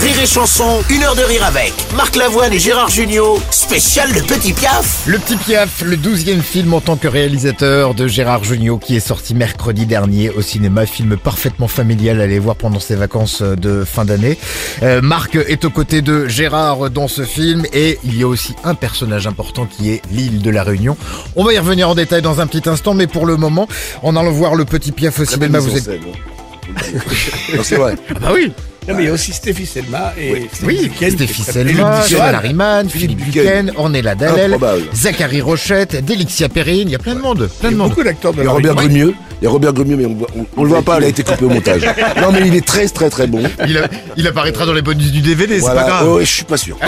Rire et Chanson, une heure de rire avec Marc Lavoine et Gérard Junior, spécial Le Petit Piaf. Le Petit Piaf, le douzième film en tant que réalisateur de Gérard Jugnot qui est sorti mercredi dernier au cinéma. Film parfaitement familial à aller voir pendant ses vacances de fin d'année. Euh, Marc est aux côtés de Gérard dans ce film et il y a aussi un personnage important qui est l'île de la Réunion. On va y revenir en détail dans un petit instant, mais pour le moment, en allant voir le Petit Piaf au cinéma, vous êtes... Non, c'est vrai. Ah bah oui Non, mais il y a aussi Stéphie Selma et Oui, Buchanan, Stéphie Selma, Joël. Harriman, Philippe Buchen, Ornella Dalel. Zachary Rochette, Delixia Perrine, il y a plein de monde, plein Il de y a monde. beaucoup d'acteurs de Il y a la Robert région. Il y a Robert Grumieux, mais on, voit- on- on le voit pas, il a été coupé au montage. Non, mais il est très, très, très bon. Il, a- il apparaîtra dans les bonus du DVD, c'est Voilà. pas grave. Oh, ouais, je suis pas sûr.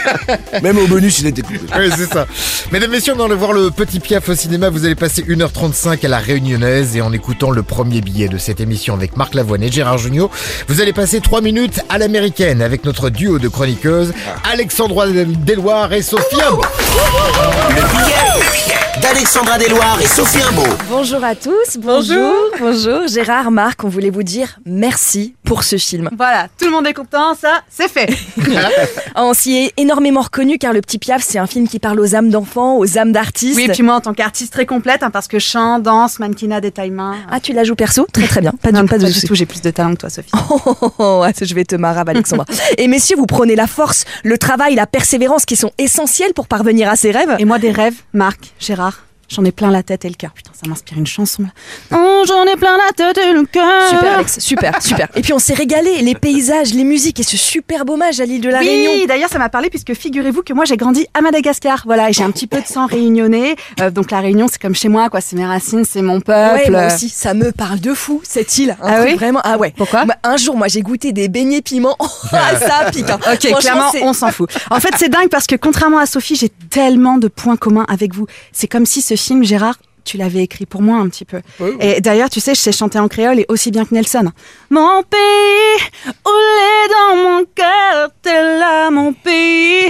Même au bonus, il a été coupé. Oui, c'est ça. Mesdames, messieurs, on va voir le Petit Piaf au cinéma. Vous allez passer 1h35 à la Réunionnaise et en écoute le premier billet de cette émission avec Marc Lavoine et Gérard Jugnot, vous allez passer 3 minutes à l'américaine avec notre duo de chroniqueuses, Alexandra Deloire et Sophia. Le billet, le billet d'Alexandra Deloire et Sophie Imbeau. Bonjour à tous, bonjour, bonjour. Gérard, Marc, on voulait vous dire merci pour ce film. Voilà, tout le monde est content, ça, c'est fait. On s'y est énormément reconnu car Le Petit Piaf, c'est un film qui parle aux âmes d'enfants, aux âmes d'artistes. Oui, et puis moi, en tant qu'artiste très complète, hein, parce que chant, danse, mannequinat, détaillement. Ah, tu la joues perso? Très très bien. Pas, non, du, pas de du tout, j'ai plus de talent que toi, Sophie. Oh, oh, oh, ah, je vais te marrer, Alexandra. Et messieurs, vous prenez la force, le travail, la persévérance qui sont essentiels pour parvenir à ses rêves. Et moi, des rêves, Marc, Gérard, j'en ai plein la tête et le cœur. Putain, ça m'inspire une chanson. Oh, j'en ai plein la tête et le cœur. Super, Alex, super, super. Et puis on s'est régalé, les paysages, les musiques et ce superbe hommage à l'île de la Réunion. Oui, d'ailleurs, ça m'a parlé puisque figurez-vous que moi j'ai grandi à Madagascar. Voilà, et j'ai un petit peu de sang réunionnais. Euh, donc la Réunion, c'est comme chez moi, quoi. C'est mes racines, c'est mon peuple. Ouais, moi aussi, ça me parle de fou, cette île. Un Ah oui Vraiment, ah ouais. Pourquoi Un jour, moi, j'ai goûté des beignets piment. Ah, ça pique. hein. Ok, clairement, on s'en fout. En fait, c'est dingue parce que contrairement à Sophie, j'ai tellement de points communs avec vous. C'est comme si ce film, Gérard, tu l'avais écrit pour moi un petit peu. Oui, oui. Et d'ailleurs, tu sais, je sais chanter en créole et aussi bien que Nelson. Mon pays, oulé dans mon cœur, t'es là, mon pays,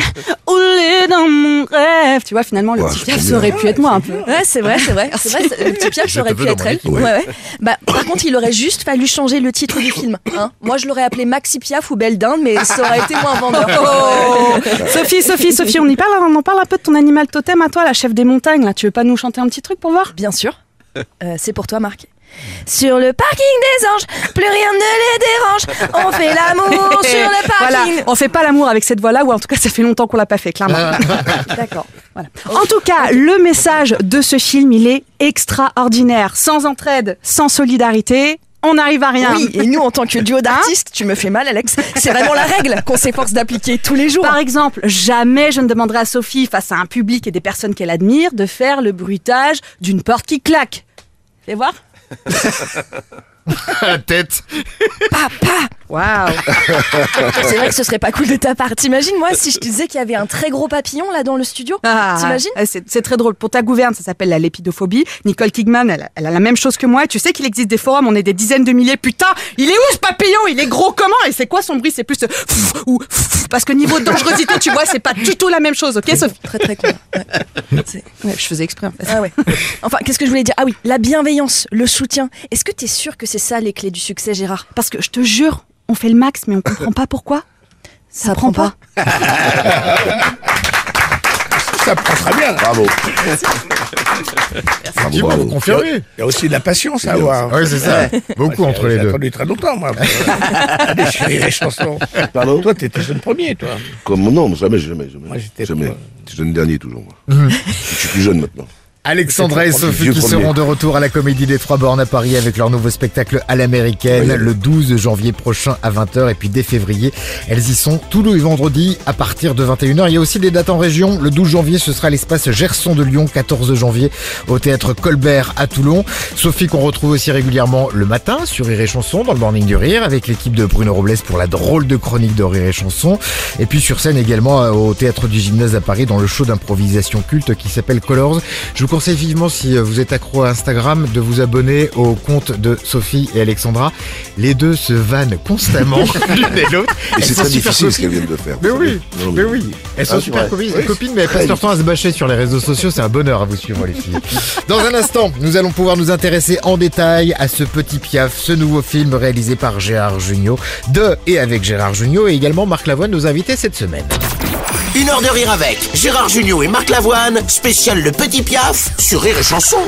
oulé dans mon rêve. Tu vois, finalement, le Ouais, petit trop ça aurait bien. pu être moi un peu. Ouais, c'est vrai, c'est vrai. C'est vrai, le petit Pierre, ça aurait pu être elle. équipe. Ouais, ouais. Bah, par contre, il aurait juste fallu changer le titre du film. Hein. Moi, je l'aurais appelé Maxi Piaf ou Belle Dinde, mais ça aurait été moins vendeur. Oh Sophie, Sophie, Sophie, on y parle, on en parle un peu de ton animal totem à toi, la chef des montagnes. Là, tu veux pas nous chanter un petit truc pour voir? Bien sûr. Euh, c'est pour toi, Marc. Sur le parking des anges, plus rien ne les dérange. On fait l'amour sur le Voilà, parking. on fait pas l'amour avec cette voix-là, ou en tout cas, ça fait longtemps qu'on l'a pas fait, clairement. D'accord. Voilà. En tout cas, le message de ce film, il est extraordinaire. Sans entraide, sans solidarité, on n'arrive à rien. Oui, et nous, en tant que duo d'artistes, tu me fais mal, Alex. C'est vraiment la règle qu'on s'efforce d'appliquer tous les jours. Par exemple, jamais je ne demanderai à Sophie, face à un public et des personnes qu'elle admire, de faire le bruitage d'une porte qui claque. Fais voir. La tête. Papa Waouh C'est vrai que ce serait pas cool de ta part. T'imagines, moi, si je te disais qu'il y avait un très gros papillon là dans le studio? T'imagines? Ah, c'est, c'est très drôle. Pour ta gouverne, ça s'appelle la lépidophobie. Nicole Kidman, elle, elle a la même chose que moi. Et tu sais qu'il existe des forums, on est des dizaines de milliers. Putain, il est où ce papillon? Il est gros comment? Et c'est quoi son bruit? C'est plus ce ou parce que niveau de dangerosité, tu vois, c'est pas du tout la même chose, ok Sophie? Très très cool. Ouais. C'est- Ouais, je faisais exprès. En fait. Ah ouais. Enfin, qu'est-ce que je voulais dire? Ah oui, la bienveillance, le soutien. Est-ce que t'es sûr que c'est ça les clés du succès, Gérard? Parce que je te jure, on fait le max, mais on comprend pas pourquoi. Ça, prend pas. Ça prend très bien. Bravo. Bravo, Dis-moi, bravo. vous confirmez. Il y a aussi de la patience à avoir. Oui, c'est ça. Beaucoup entre les J'ai deux. attendu très longtemps, moi. Allez, je suis les chansons. Pardon Toi, t'étais jeune premier, toi. Comme, non, jamais, jamais, jamais. Moi, j'étais jeune dernier, toujours. moi. je suis plus jeune maintenant. Alexandra et Sophie qui seront de retour à la Comédie des Trois Bornes à Paris avec leur nouveau spectacle à l'américaine Oui. le 12 janvier prochain à 20h et puis dès février elles y sont tous les vendredis à partir de 21h. Il y a aussi des dates en région. Le 12 janvier ce sera à l'espace Gerson de Lyon, 14 janvier au théâtre Colbert à Toulon. Sophie qu'on retrouve aussi régulièrement le matin sur Rire et Chanson dans le Morning du Rire avec l'équipe de Bruno Robles pour la drôle de chronique de Rire et Chanson. Et puis sur scène également euh, au théâtre du Gymnase à Paris dans le show d'improvisation culte qui s'appelle Colors. Je vous vous conseille vivement, si euh, vous êtes accro à Instagram, de vous abonner au compte de Sophie et Alexandra. Les deux se vannent constamment l'une et l'autre. Et c'est très difficile ce qu'elles viennent de faire. Mais oui. Non, mais oui. Elles sont Ah, super ouais. copines, Oui. copines, mais elles passent leur temps à se bâcher sur les réseaux sociaux. C'est un bonheur à vous suivre, les filles. Dans un instant, nous allons pouvoir nous intéresser en détail à ce petit piaf, ce nouveau film réalisé par Gérard Jugnot, de et avec Gérard Jugnot et également Marc Lavoine, nos invités cette semaine. Une heure de rire avec Gérard Junior et Marc Lavoine, spécial Le Petit Piaf sur Rire et Chanson.